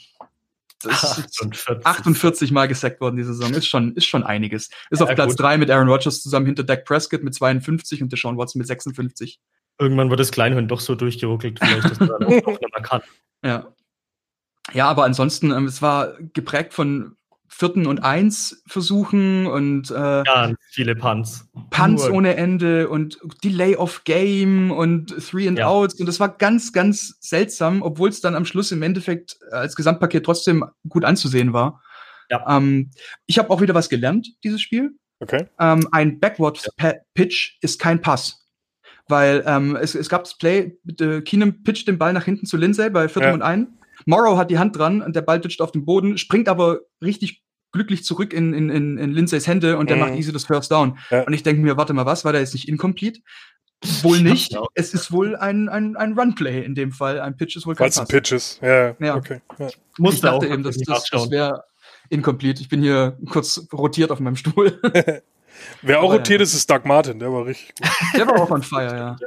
48. 48 Mal gesackt worden diese Saison. Ist schon, ist schon einiges. Ist ja, auf Platz gut. 3 mit Aaron Rodgers zusammen hinter Dak Prescott mit 52 und Deshaun Watson mit 56. Irgendwann wird das Kleinhirn doch so durchgeruckelt, vielleicht, dass man auch noch mehr kann. Ja. Ja, aber ansonsten, ähm, es war geprägt von vierten und eins versuchen und äh, ja, viele Punts. Punts Nur. ohne Ende und Delay of Game und Three and ja. Outs und das war ganz, ganz seltsam, obwohl es dann am Schluss im Endeffekt als Gesamtpaket trotzdem gut anzusehen war. Ja. Ähm, ich habe auch wieder was gelernt, dieses Spiel. Okay. Ähm, ein Backwards ja. Pitch ist kein Pass. Weil ähm, es, es gab das Play, äh, Keenum pitcht den Ball nach hinten zu Lindsay bei viertem ja. und ein Morrow hat die Hand dran und der Ball dutscht auf den Boden, springt aber richtig glücklich zurück in, in, in, in Lindsays Hände und der mhm. macht easy das First Down. Ja. Und ich denke mir, warte mal, was, war der jetzt nicht incomplete? Wohl nicht. Es ist wohl ein, ein, ein Runplay in dem Fall. Ein Pitch ist wohl kein Pass. Pitches, ja, ja. okay. Ja. Ich dachte eben, dass das, das wäre incomplete. Ich bin hier kurz rotiert auf meinem Stuhl. Wer auch rotiert ist, ist Doug Martin. Der war richtig gut. Der war auch on fire, ja.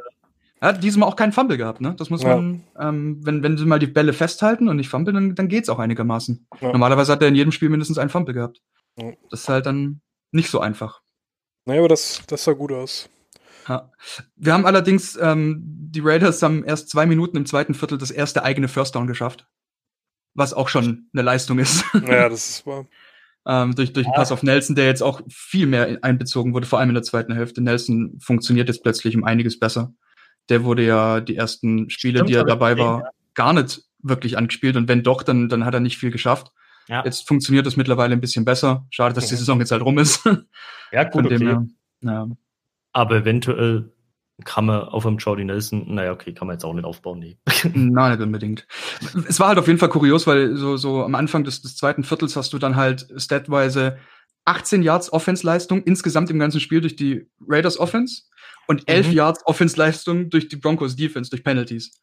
Er hat diesmal auch keinen Fumble gehabt, ne? Das muss man, ja. ähm, wenn, wenn sie mal die Bälle festhalten und nicht fumble, dann, dann geht's auch einigermaßen. Ja. Normalerweise hat er in jedem Spiel mindestens einen Fumble gehabt. Ja. Das ist halt dann nicht so einfach. Naja, aber das, das sah gut aus. Ja. Wir haben allerdings, ähm, die Raiders haben erst zwei Minuten im zweiten Viertel das erste eigene First Down geschafft. Was auch schon eine Leistung ist. Ja, das ist wahr. ähm, durch durch den Pass auf Nelson, der jetzt auch viel mehr einbezogen wurde, vor allem in der zweiten Hälfte. Nelson funktioniert jetzt plötzlich um einiges besser der wurde ja die ersten Spiele, Stimmt, die er dabei war, gar nicht wirklich angespielt. Und wenn doch, dann, dann hat er nicht viel geschafft. Ja, Jetzt funktioniert das mittlerweile ein bisschen besser. Schade, dass die. Saison jetzt halt rum ist. ja gut, okay. her. Ja. Aber eventuell kann man auf einem Jordy Nelson, naja, okay, kann man jetzt auch nicht aufbauen, nee. Nein, nicht unbedingt. Es war halt auf jeden Fall kurios, weil so, so am Anfang des, des zweiten Viertels hast du dann halt statweise 18 Yards Offense-Leistung insgesamt im ganzen Spiel durch die Raiders Offense und 11 Mhm. Yards Offense-Leistung durch die Broncos Defense, durch Penalties.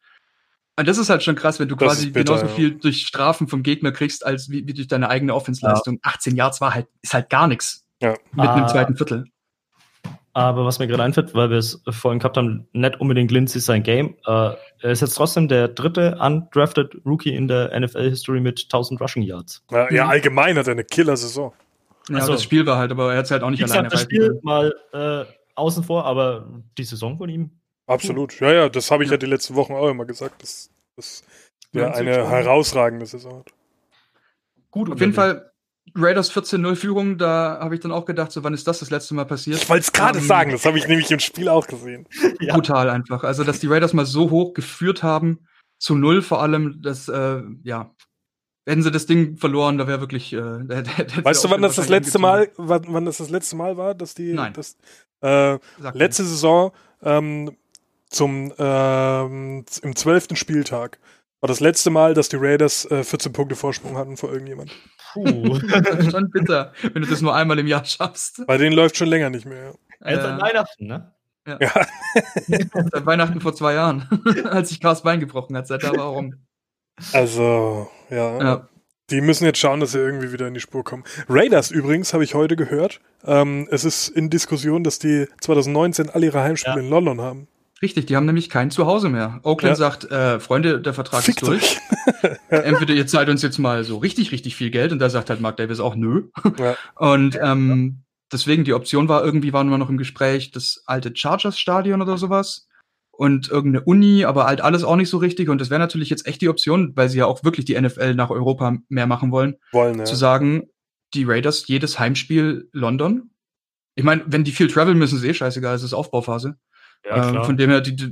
Und das ist halt schon krass, wenn du Das quasi bitter, genauso ja. viel durch Strafen vom Gegner kriegst, als wie, wie durch deine eigene Offense-Leistung. 18 Yards war halt, ist halt gar nichts. Ja. Mitten Ah. im zweiten Viertel. Aber was mir gerade einfällt, weil wir es vorhin gehabt haben, nicht unbedingt Lindsay sein Game. Äh, er ist jetzt trotzdem der dritte undrafted Rookie in der NFL-History mit 1000 Rushing Yards. Ja, ja Mhm. allgemein hat er eine Killer-Saison. Ja, Also- das Spiel war halt, aber er hat es halt auch nicht Wie alleine gesagt, das Spiel mal äh, außen vor, aber die Saison von ihm. Absolut. Ja, ja, das habe ich ja die letzten Wochen auch immer gesagt, dass, dass Ja, eine sicher. herausragende Saison hat. Gut Auf jeden Fall Raiders 14-0 Führung, da habe ich dann auch gedacht, so wann ist das das letzte Mal passiert? Ich wollte es gerade Ähm, sagen, das habe ich nämlich im Spiel auch gesehen. Ja. Brutal einfach. Also, dass die Raiders mal so hoch geführt haben, zu null vor allem, das, äh, ja. Hätten sie das Ding verloren, da wäre wirklich. Äh, da, da, da Weißt du, wann das das letzte Mal, wann, wann das das letzte Mal war, dass die, Nein. das, äh, letzte Saison ähm, zum ähm, im zwölften Spieltag war das letzte Mal, dass die Raiders äh, 14 Punkte Vorsprung hatten vor irgendjemand. Puh. Das ist schon bitter, wenn du das nur einmal im Jahr schaffst. Bei denen läuft schon länger nicht mehr. An Äh, Weihnachten, ne? Ja, seit Weihnachten vor zwei Jahren, als sich Cars Bein gebrochen hat. Seit da war rum. also ja, Ja. Die müssen jetzt schauen, dass sie irgendwie wieder in die Spur kommen. Raiders übrigens habe ich heute gehört. Ähm, es ist in Diskussion, dass die 2019 alle ihre Heimspiele Ja. in London haben. Richtig, die haben nämlich kein Zuhause mehr. Oakland Ja. sagt, äh, Freunde, der Vertrag Fickt ist durch. Entweder ihr zahlt uns jetzt mal so richtig, richtig viel Geld und da sagt halt Mark Davis auch nö. Ja. Und ähm, deswegen die Option war, irgendwie waren wir noch im Gespräch, das alte Chargers-Stadion oder sowas und irgendeine Uni, aber halt alles auch nicht so richtig. Und das wäre natürlich jetzt echt die Option, weil sie ja auch wirklich die NFL nach Europa mehr machen wollen, Wollen, ja. zu sagen, die Raiders jedes Heimspiel London. Ich meine, wenn die viel travel müssen, ist eh scheißegal, es ist Aufbauphase. Ja, ähm, von dem her, die, die,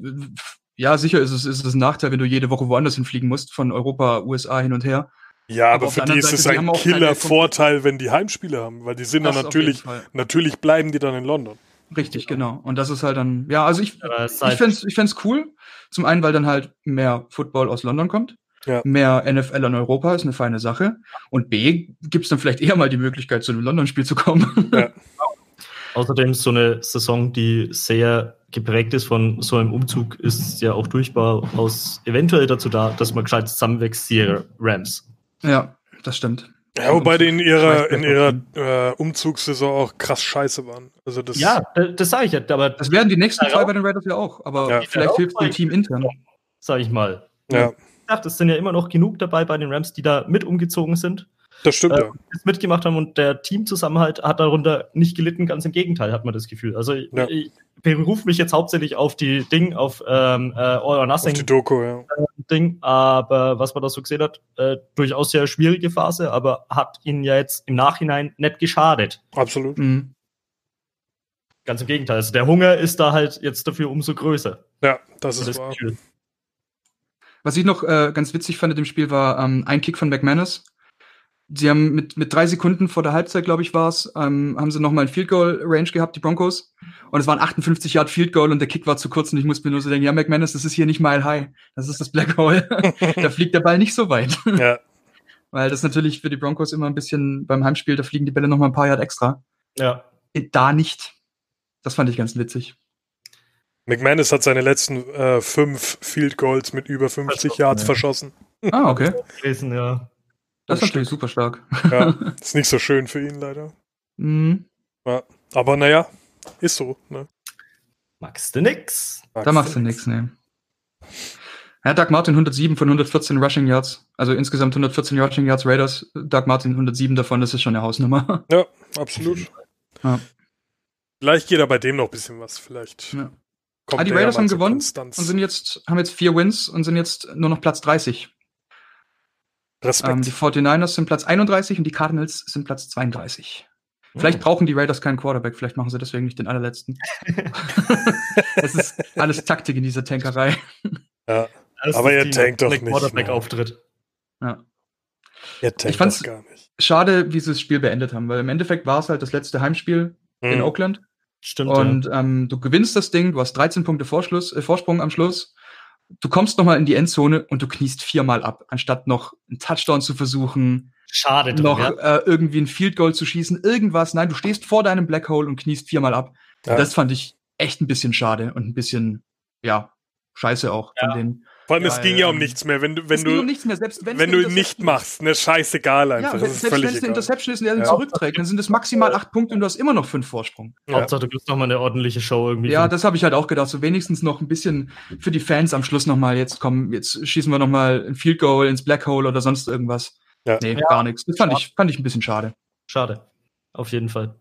ja, sicher ist es, ist es ein Nachteil, wenn du jede Woche woanders hinfliegen musst, von Europa, USA hin und her. Ja, Aber aber für die ist es ein Killer-Vorteil, wenn die Heimspiele haben, weil die sind dann natürlich, natürlich bleiben die dann in London. Richtig, genau. Und das ist halt dann, ja, also ich, es ist ich halt- fänd's, ich fänd's cool. Zum einen, weil dann halt mehr Football aus London kommt. Ja. Mehr NFL in Europa ist eine feine Sache. Und B, gibt's dann vielleicht eher mal die Möglichkeit, zu einem London-Spiel zu kommen. Ja. Außerdem so eine Saison, die sehr geprägt ist von so einem Umzug, ist ja auch durchaus eventuell dazu da, dass man gescheit zusammenwächst, die Rams. ja, das stimmt. Ja, wobei die in ihrer, in ihrer äh, Umzugssaison auch krass scheiße waren. Also das, Ja, das, das sage ich ja, aber Das werden die nächsten zwei bei den Raiders ja auch. Aber Ja. vielleicht hilft dem Team intern. sage ich mal. ja, Ich dachte, es sind ja immer noch genug dabei bei den Rams, die da mit umgezogen sind, das stimmt, äh, ja. mitgemacht haben und der Teamzusammenhalt hat darunter nicht gelitten, ganz im Gegenteil, hat man das Gefühl. Also ich, Ja. ich berufe mich jetzt hauptsächlich auf die Ding, auf ähm, äh, All or Auf Nothing die Doku, ja. Ding, aber was man da so gesehen hat, äh, durchaus sehr schwierige Phase, aber hat ihnen ja jetzt im Nachhinein nicht geschadet. Absolut. Mhm. Ganz im Gegenteil. Also der Hunger ist da halt jetzt dafür umso größer. Ja, das So ist das wahr. Gefühl. Was ich noch äh, ganz witzig fand in dem Spiel war ähm, ein Kick von McManus. Sie haben mit, mit drei Sekunden vor der Halbzeit, glaube ich, war's, ähm, haben sie nochmal ein Field Goal Range gehabt, die Broncos. Und es waren 58 Yard Field Goal und der Kick war zu kurz und ich musste mir nur so denken, ja, McManus, das ist hier nicht Mile High. Das ist das Black Hole. da fliegt der Ball nicht so weit. Ja, Weil das natürlich für die Broncos immer ein bisschen beim Heimspiel, da fliegen die Bälle nochmal ein paar Yard extra. Ja. Da nicht. Das fand ich ganz witzig. McManus hat seine letzten äh, fünf Field Goals mit über 50 Verschossen, Yards ja. verschossen. Ah, okay. Gewesen, ja. Das ist natürlich super stark. Ja, ist nicht so schön für ihn leider. Mhm. Aber naja, ist so. Ne? Magst du nix? Da machst du nichts, ne. Ja, Doug Martin 107 von 114 Rushing Yards. Also insgesamt 114 Rushing Yards Raiders. Doug Martin 107 davon, das ist schon eine Hausnummer. Ja, absolut. Ja. Vielleicht geht da bei dem noch ein bisschen was. Vielleicht Ja. kommt Ah, die der ja Raiders haben gewonnen Konstanz. Und sind jetzt, haben jetzt vier Wins und sind jetzt nur noch Platz 30. Respekt. Ähm, die 49ers sind Platz 31 und die Cardinals sind Platz 32. Vielleicht Hm. brauchen die Raiders keinen Quarterback, vielleicht machen sie deswegen nicht den allerletzten. Es ist alles Taktik in dieser Tankerei. Ja, Das Aber ihr tankt doch nicht, Quarterback-Auftritt. Ja. ihr tankt fand's- das gar nicht. Schade, wie sie das Spiel beendet haben, weil im Endeffekt war es halt das letzte Heimspiel in Hm. Oakland. Stimmt. Und ähm, du gewinnst das Ding, du hast 13 Punkte Vorschluss, äh, Vorsprung am Schluss. Du kommst nochmal in die Endzone und du kniest viermal ab, anstatt noch einen Touchdown zu versuchen, ja. Schade drum, noch ja. äh, irgendwie ein Field Goal zu schießen, irgendwas. Nein, du stehst vor deinem Black Hole und kniest viermal ab. Ja. Das fand ich echt ein bisschen schade und ein bisschen, ja, scheiße auch von Ja. Vor allem, es Ja, ging ja um ähm, nichts mehr. Wenn du, wenn Es ging du, um nichts mehr, selbst wenn eine du ihn nicht machst, ne, scheißegal ist. einfach. Ja, das ist selbst wenn es eine. Interception ist und er den Ja. zurückträgt, dann sind es maximal acht Punkte und du hast immer noch fünf Vorsprung. Ja. Hauptsache, du kriegst noch mal eine ordentliche Show irgendwie. Ja, das habe ich halt auch gedacht. So wenigstens noch ein bisschen für die Fans am Schluss nochmal, jetzt kommen, jetzt schießen wir nochmal ein Field Goal ins Black Hole oder sonst irgendwas. Ja. Nee, Ja. gar nichts. Das fand ich, fand ich ein bisschen schade. Schade. Auf jeden Fall.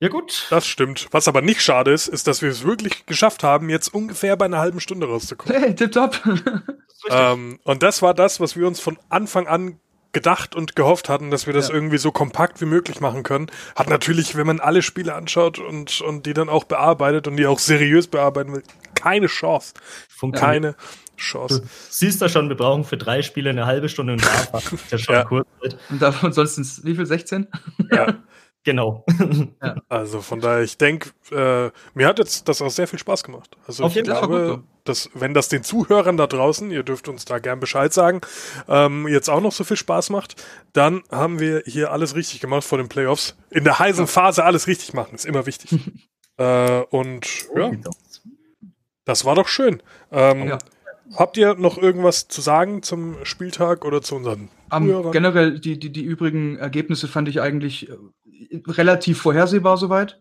Ja, gut. Das stimmt. Was aber nicht schade ist, ist, dass wir es wirklich geschafft haben, jetzt ungefähr bei einer halben Stunde rauszukommen. Hey, tipptopp. ähm, und das war das, was wir uns von Anfang an gedacht und gehofft hatten, dass wir das Ja. irgendwie so kompakt wie möglich machen können. Hat natürlich, wenn man alle Spiele anschaut und, und die dann auch bearbeitet und die auch seriös bearbeiten will, keine Chance. Funktioniert. Keine Chance. Du siehst da schon, wir brauchen für drei Spiele eine halbe Stunde und da ist ja schon Ja. kurz. und davon sonst wie viel? 16? Ja. Genau. Also von daher, ich denke, äh, mir hat jetzt das auch sehr viel Spaß gemacht. Also Auf ich jeden Fall. Glaube, gut dass, wenn das den Zuhörern da draußen, ihr dürft uns da gern Bescheid sagen, ähm, jetzt auch noch so viel Spaß macht, dann haben wir hier alles richtig gemacht vor den Playoffs. In der heißen Phase alles richtig machen, ist immer wichtig. äh, und ja, das war doch schön. Ähm, Ja. Habt ihr noch irgendwas zu sagen zum Spieltag oder zu unseren Um, generell, die, die, die übrigen Ergebnisse fand ich eigentlich äh, relativ vorhersehbar soweit.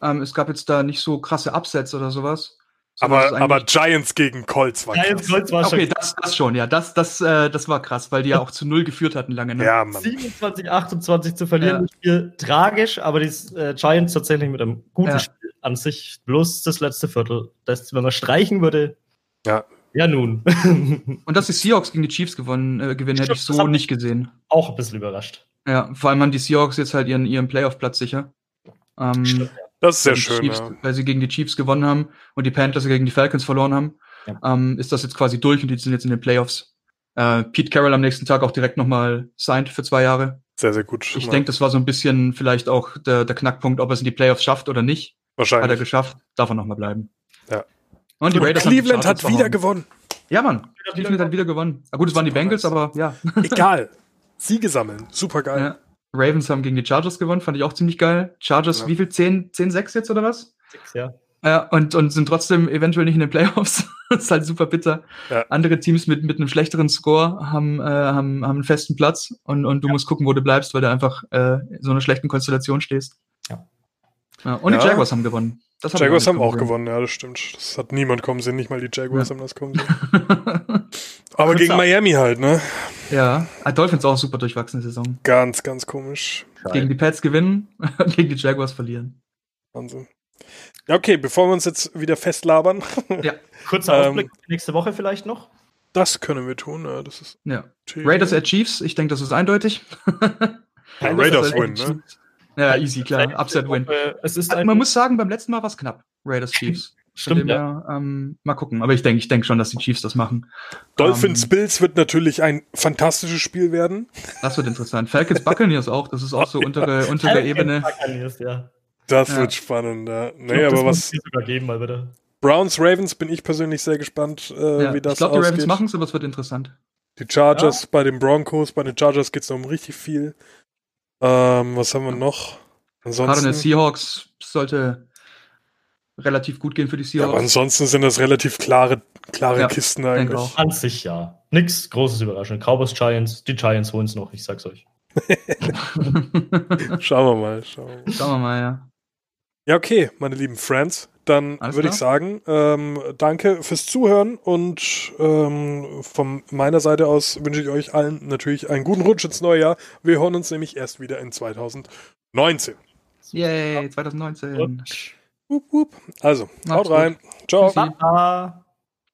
Ähm, es gab jetzt da nicht so krasse Upsets oder sowas. aber, aber Giants gegen Colts war Ja, krass. Kreuz war Okay, schon das, das schon, ja. Das, das, äh, das war krass, weil die ja auch zu null geführt hatten lange. Ne? Ja, Mann. 27, 28 zu verlieren. Ja. Das Spiel tragisch, aber die äh, Giants tatsächlich mit einem guten Ja. Spiel an sich. Bloß das letzte Viertel. Das, wenn man streichen würde. Ja. Ja, nun. Und dass die Seahawks gegen die Chiefs gewonnen, äh, gewinnen, hätte ich Stimmt, das so nicht gesehen. Auch ein bisschen überrascht. Ja, vor allem haben die Seahawks jetzt halt ihren, ihren Playoff-Platz sicher. Ähm, Stimmt, Das ist sehr schön. Chiefs, Ja. Weil sie gegen die Chiefs gewonnen haben und die Panthers gegen die Falcons verloren haben, Ja. ähm, ist das jetzt quasi durch und die sind jetzt in den Playoffs. Äh, Pete Carroll am nächsten Tag auch direkt nochmal signed für zwei Jahre. Sehr, sehr gut. Ich Ja. denke, das war so ein bisschen vielleicht auch der, der Knackpunkt, ob er es in die Playoffs schafft oder nicht. Hat er Wahrscheinlich. geschafft, darf er nochmal bleiben. Ja. Und die Und Raiders haben die Cleveland hat wieder verhauen. gewonnen. Ja, Mann. Cleveland hat wieder gewonnen. Ah, gut, es waren die Bengals, aber ja. Egal. Siege sammeln. Super geil. ja. Ravens haben gegen die Chargers gewonnen, fand ich auch ziemlich geil. Chargers, Ja. wie viel? 10, 10, 6 jetzt oder was? Sechs, ja. Ja, und, und sind trotzdem eventuell nicht in den Playoffs. das ist halt super bitter. Ja. Andere Teams mit, mit einem schlechteren Score haben, äh, haben, haben einen festen Platz und, und du musst gucken, wo du bleibst, weil du einfach äh, in so einer schlechten Konstellation stehst. Ja. Ja, und die Ja. Jaguars haben gewonnen. Das ich Jaguars haben auch kommen gewonnen, ja, das stimmt. Das hat niemand kommen sehen, nicht mal die Jaguars Ja. haben das kommen sehen. sehen. Aber gegen. Miami halt, ne? ja, Ah, Dolphins auch super durchwachsene Saison. Ganz, ganz komisch. Gegen die Pats gewinnen und gegen die Jaguars verlieren. Wahnsinn. Ja, okay, bevor wir uns jetzt wieder festlabern, Ja, Kurzer Ähm, Ausblick nächste Woche vielleicht noch. das können wir tun. Ja, das ist ja. Raiders at Chiefs, ich denke, das ist eindeutig. Ja, Raiders win, ne? Ja, easy, klar. Upset win. Es ist ein, man muss sagen, beim letzten Mal war es knapp. Raiders Chiefs. Stimmt, dem ja. her, ähm, mal gucken. Aber ich denke, ich denke schon, dass die Chiefs das machen. Dolphins Ähm, Bills wird natürlich ein fantastisches Spiel werden. das wird interessant. Falcons Buccaneers auch. Das ist auch so untere, untere Ebene. Ja. Das Ja. wird spannend, ja. Ich Nee, glaub, aber was geben, mal bitte. Browns Ravens bin ich persönlich sehr gespannt, äh, Ja, wie das ich glaube, die Ravens ausgeht. machen es, aber es wird interessant. Die Chargers bei den Broncos, bei den Chargers geht es noch um richtig viel. Ähm, was haben wir noch? Ansonsten, Seahawks sollte relativ gut gehen für die ja, aber Seahawks. ansonsten sind das relativ klare, klare Ja, Kisten eigentlich. An sich ja. Nix großes Überraschung. Cowboys Giants, die Giants holen es noch, ich sag's euch. Schauen wir mal. Schauen wir mal. Schauen wir mal, ja. Ja, okay, meine lieben Friends. Dann würde ich sagen, ähm, danke fürs Zuhören und ähm, von meiner Seite aus wünsche ich euch allen natürlich einen guten Rutsch ins neue Jahr. Wir hören uns nämlich erst wieder in 2019. Yay, 2019. Und Wup, wup. Also, Macht's haut rein. Ciao. Tschüssi. Baba.